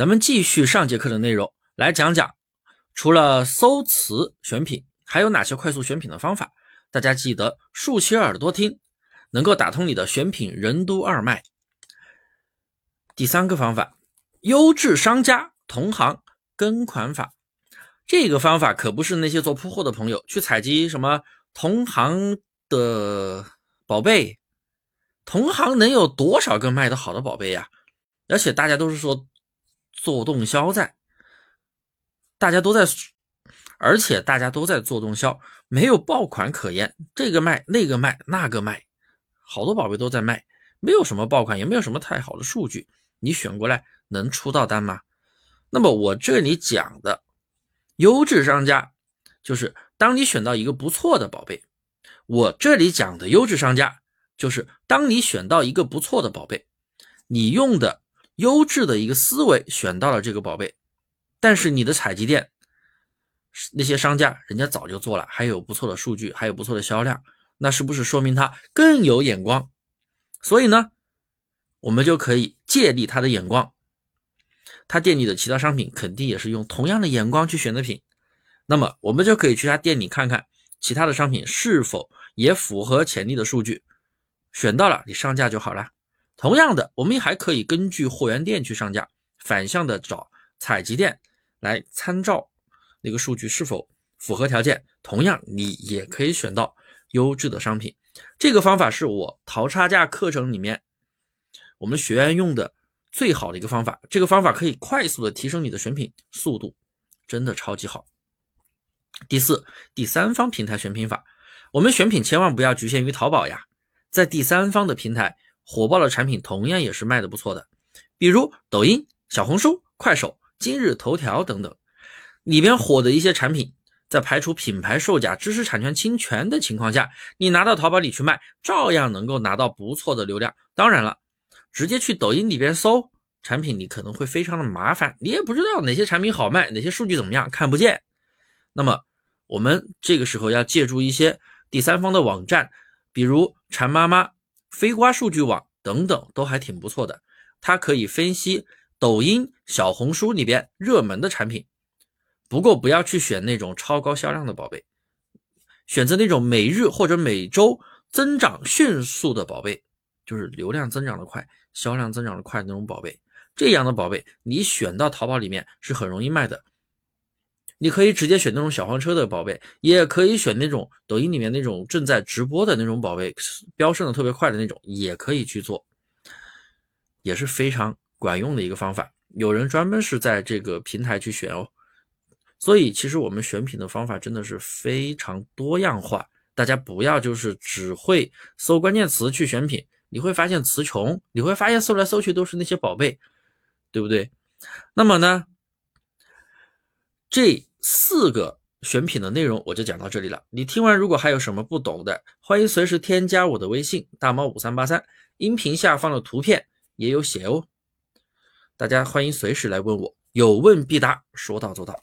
咱们继续上节课的内容，来讲讲除了搜词选品，还有哪些快速选品的方法？大家记得竖起耳朵听，能够打通你的选品任督二脉。第三个方法，优质商家同行跟款法。这个方法可不是那些做铺货的朋友去采集什么同行的宝贝，同行能有多少个卖得好的宝贝呀？而且大家都是说做动销在，大家都在，而且大家都在做动销，没有爆款可言，这个卖那个卖那个卖，好多宝贝都在卖，没有什么爆款，也没有什么太好的数据，你选过来能出到单吗？那么我这里讲的。优质商家就是当你选到一个不错的宝贝，我这里讲的优质商家就是当你选到一个不错的宝贝，你用的优质的一个思维选到了这个宝贝，但是你的采集店那些商家人家早就做了，还有不错的数据，还有不错的销量，那是不是说明他更有眼光？所以呢，我们就可以借力他的眼光。他店里的其他商品肯定也是用同样的眼光去选的品，那么我们就可以去他店里看看其他的商品是否也符合潜力的数据，选到了你上架就好了。同样的，我们还可以根据货源店去上架，反向的找采集店来参照那个数据是否符合条件，同样你也可以选到优质的商品。这个方法是我淘差价课程里面我们学员用的。最好的一个方法，这个方法可以快速的提升你的选品速度，真的超级好。第四，第三方平台选品法，我们选品千万不要局限于淘宝呀，在第三方的平台火爆的产品同样也是卖的不错的，比如抖音、小红书、快手、今日头条等等，里边火的一些产品，在排除品牌售假、知识产权侵权的情况下，你拿到淘宝里去卖，照样能够拿到不错的流量。当然了。直接去抖音里边搜产品，你可能会非常的麻烦，你也不知道哪些产品好卖，哪些数据怎么样，看不见。那么我们这个时候要借助一些第三方的网站，比如馋妈妈、飞瓜数据网等等，都还挺不错的。它可以分析抖音、小红书里边热门的产品。不过不要去选那种超高销量的宝贝，选择那种每日或者每周增长迅速的宝贝。就是流量增长的快，销量增长的快那种宝贝，这样的宝贝你选到淘宝里面是很容易卖的。你可以直接选那种小黄车的宝贝，也可以选那种抖音里面那种正在直播的那种宝贝，飙升的特别快的那种，也可以去做，也是非常管用的一个方法。有人专门是在这个平台去选哦，所以其实我们选品的方法真的是非常多样化，大家不要就是只会搜关键词去选品。你会发现词穷，你会发现搜来搜去都是那些宝贝，对不对？那么呢，这四个选品的内容我就讲到这里了。你听完如果还有什么不懂的，欢迎随时添加我的微信大猫五三八三，音频下方的图片也有写哦。大家欢迎随时来问我，有问必答，说到做到。